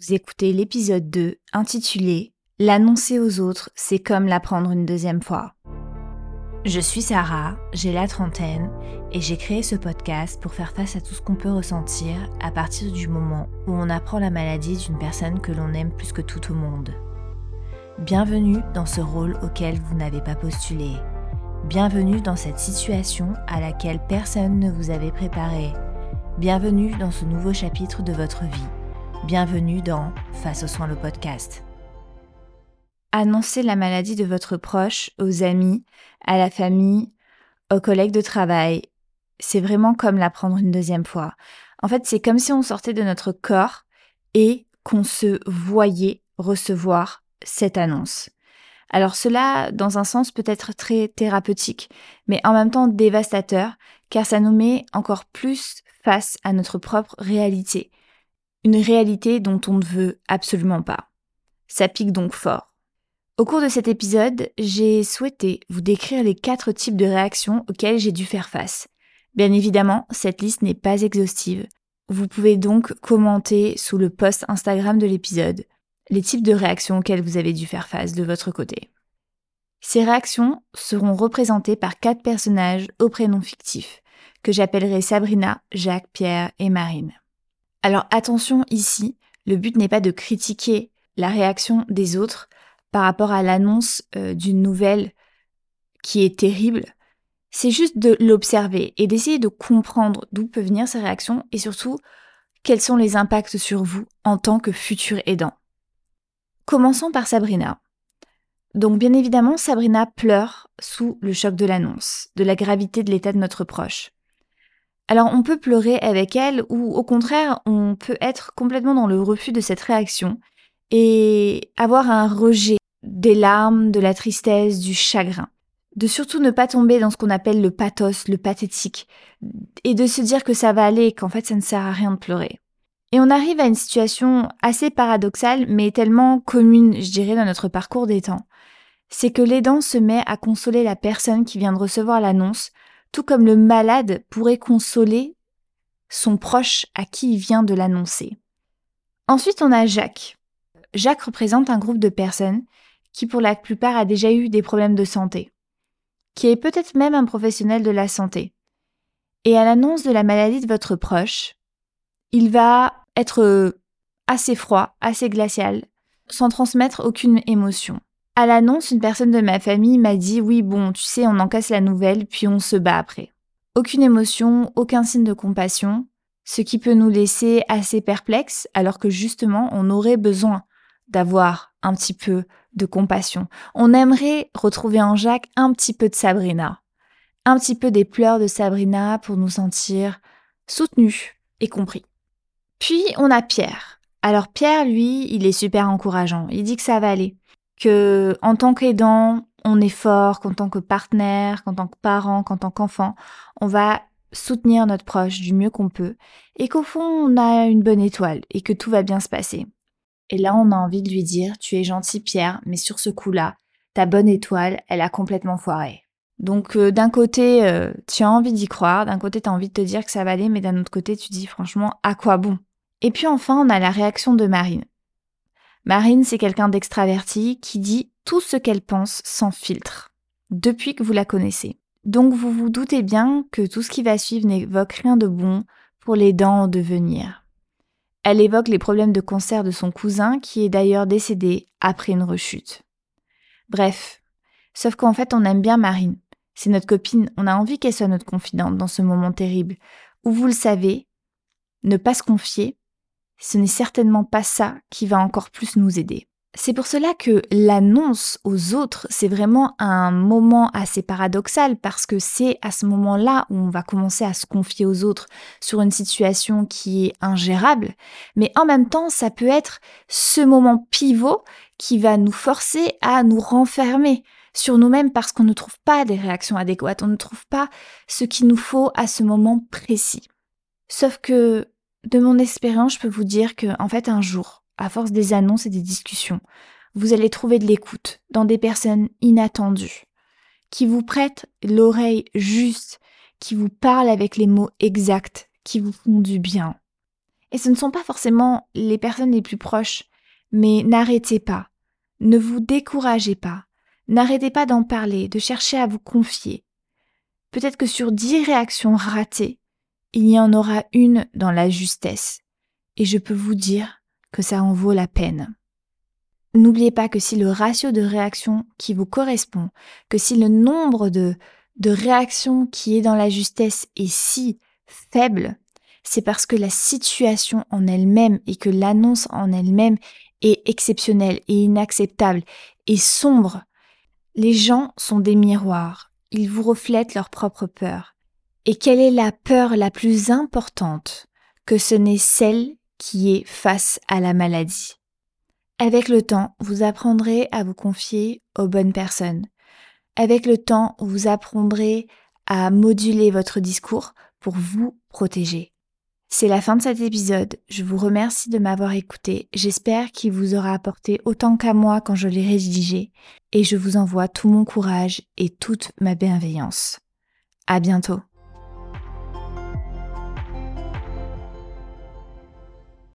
Vous écoutez l'épisode 2 intitulé L'annoncer aux autres, c'est comme l'apprendre une deuxième fois. Je suis Sarah, j'ai la trentaine et j'ai créé ce podcast pour faire face à tout ce qu'on peut ressentir à partir du moment où on apprend la maladie d'une personne que l'on aime plus que tout au monde. Bienvenue dans ce rôle auquel vous n'avez pas postulé. Bienvenue dans cette situation à laquelle personne ne vous avait préparé. Bienvenue dans ce nouveau chapitre de votre vie. Bienvenue dans Face aux soins le podcast. Annoncer la maladie de votre proche aux amis, à la famille, aux collègues de travail, c'est vraiment comme l'apprendre une deuxième fois. En fait, c'est comme si on sortait de notre corps et qu'on se voyait recevoir cette annonce. Alors cela, dans un sens, peut être très thérapeutique, mais en même temps dévastateur, car ça nous met encore plus face à notre propre réalité, une réalité dont on ne veut absolument pas. Ça pique donc fort. Au cours de cet épisode, j'ai souhaité vous décrire les quatre types de réactions auxquelles j'ai dû faire face. Bien évidemment, cette liste n'est pas exhaustive. Vous pouvez donc commenter sous le post Instagram de l'épisode les types de réactions auxquelles vous avez dû faire face de votre côté. Ces réactions seront représentées par quatre personnages au prénom fictif, que j'appellerai Sabrina, Jacques, Pierre et Marine. Alors attention ici, le but n'est pas de critiquer la réaction des autres par rapport à l'annonce euh, d'une nouvelle qui est terrible, c'est juste de l'observer et d'essayer de comprendre d'où peut venir ces réactions et surtout quels sont les impacts sur vous en tant que futur aidant. Commençons par Sabrina. Donc bien évidemment, Sabrina pleure sous le choc de l'annonce, de la gravité de l'état de notre proche. Alors on peut pleurer avec elle ou au contraire on peut être complètement dans le refus de cette réaction et avoir un rejet des larmes, de la tristesse, du chagrin. De surtout ne pas tomber dans ce qu'on appelle le pathos, le pathétique, et de se dire que ça va aller qu'en fait ça ne sert à rien de pleurer. Et on arrive à une situation assez paradoxale, mais tellement commune, je dirais, dans notre parcours des temps. C'est que l'aidant se met à consoler la personne qui vient de recevoir l'annonce tout comme le malade pourrait consoler son proche à qui il vient de l'annoncer. Ensuite, on a Jacques. Jacques représente un groupe de personnes qui pour la plupart a déjà eu des problèmes de santé, qui est peut-être même un professionnel de la santé. Et à l'annonce de la maladie de votre proche, il va être assez froid, assez glacial, sans transmettre aucune émotion. À l'annonce, une personne de ma famille m'a dit oui bon, tu sais, on encaisse la nouvelle, puis on se bat après. Aucune émotion, aucun signe de compassion, ce qui peut nous laisser assez perplexes, alors que justement, on aurait besoin d'avoir un petit peu de compassion. On aimerait retrouver en Jacques un petit peu de Sabrina, un petit peu des pleurs de Sabrina pour nous sentir soutenus et compris. Puis on a Pierre. Alors Pierre, lui, il est super encourageant. Il dit que ça va aller que en tant qu'aidant, on est fort, qu'en tant que partenaire, qu'en tant que parent, qu'en tant qu'enfant, on va soutenir notre proche du mieux qu'on peut et qu'au fond, on a une bonne étoile et que tout va bien se passer. Et là, on a envie de lui dire, tu es gentil Pierre, mais sur ce coup-là, ta bonne étoile, elle a complètement foiré. Donc euh, d'un côté, euh, tu as envie d'y croire, d'un côté, tu as envie de te dire que ça va aller, mais d'un autre côté, tu dis franchement, à quoi bon? Et puis enfin, on a la réaction de Marine. Marine, c'est quelqu'un d'extraverti qui dit tout ce qu'elle pense sans filtre, depuis que vous la connaissez. Donc vous vous doutez bien que tout ce qui va suivre n'évoque rien de bon pour les dents en devenir. Elle évoque les problèmes de cancer de son cousin qui est d'ailleurs décédé après une rechute. Bref, sauf qu'en fait on aime bien Marine. C'est notre copine, on a envie qu'elle soit notre confidente dans ce moment terrible, où vous le savez, ne pas se confier, ce n'est certainement pas ça qui va encore plus nous aider. C'est pour cela que l'annonce aux autres, c'est vraiment un moment assez paradoxal parce que c'est à ce moment-là où on va commencer à se confier aux autres sur une situation qui est ingérable, mais en même temps, ça peut être ce moment pivot qui va nous forcer à nous renfermer sur nous-mêmes parce qu'on ne trouve pas des réactions adéquates, on ne trouve pas ce qu'il nous faut à ce moment précis. Sauf que de mon expérience, je peux vous dire que, en fait, un jour, à force des annonces et des discussions, vous allez trouver de l'écoute dans des personnes inattendues, qui vous prêtent l'oreille juste, qui vous parlent avec les mots exacts, qui vous font du bien. Et ce ne sont pas forcément les personnes les plus proches, mais n'arrêtez pas, ne vous découragez pas, n'arrêtez pas d'en parler, de chercher à vous confier. Peut-être que sur dix réactions ratées, il y en aura une dans la justesse. Et je peux vous dire que ça en vaut la peine. N'oubliez pas que si le ratio de réactions qui vous correspond, que si le nombre de, de réactions qui est dans la justesse est si faible, c'est parce que la situation en elle-même et que l'annonce en elle-même est exceptionnelle et inacceptable et sombre. Les gens sont des miroirs, ils vous reflètent leur propre peur. Et quelle est la peur la plus importante que ce n'est celle qui est face à la maladie? Avec le temps, vous apprendrez à vous confier aux bonnes personnes. Avec le temps, vous apprendrez à moduler votre discours pour vous protéger. C'est la fin de cet épisode. Je vous remercie de m'avoir écouté. J'espère qu'il vous aura apporté autant qu'à moi quand je l'ai rédigé. Et je vous envoie tout mon courage et toute ma bienveillance. À bientôt.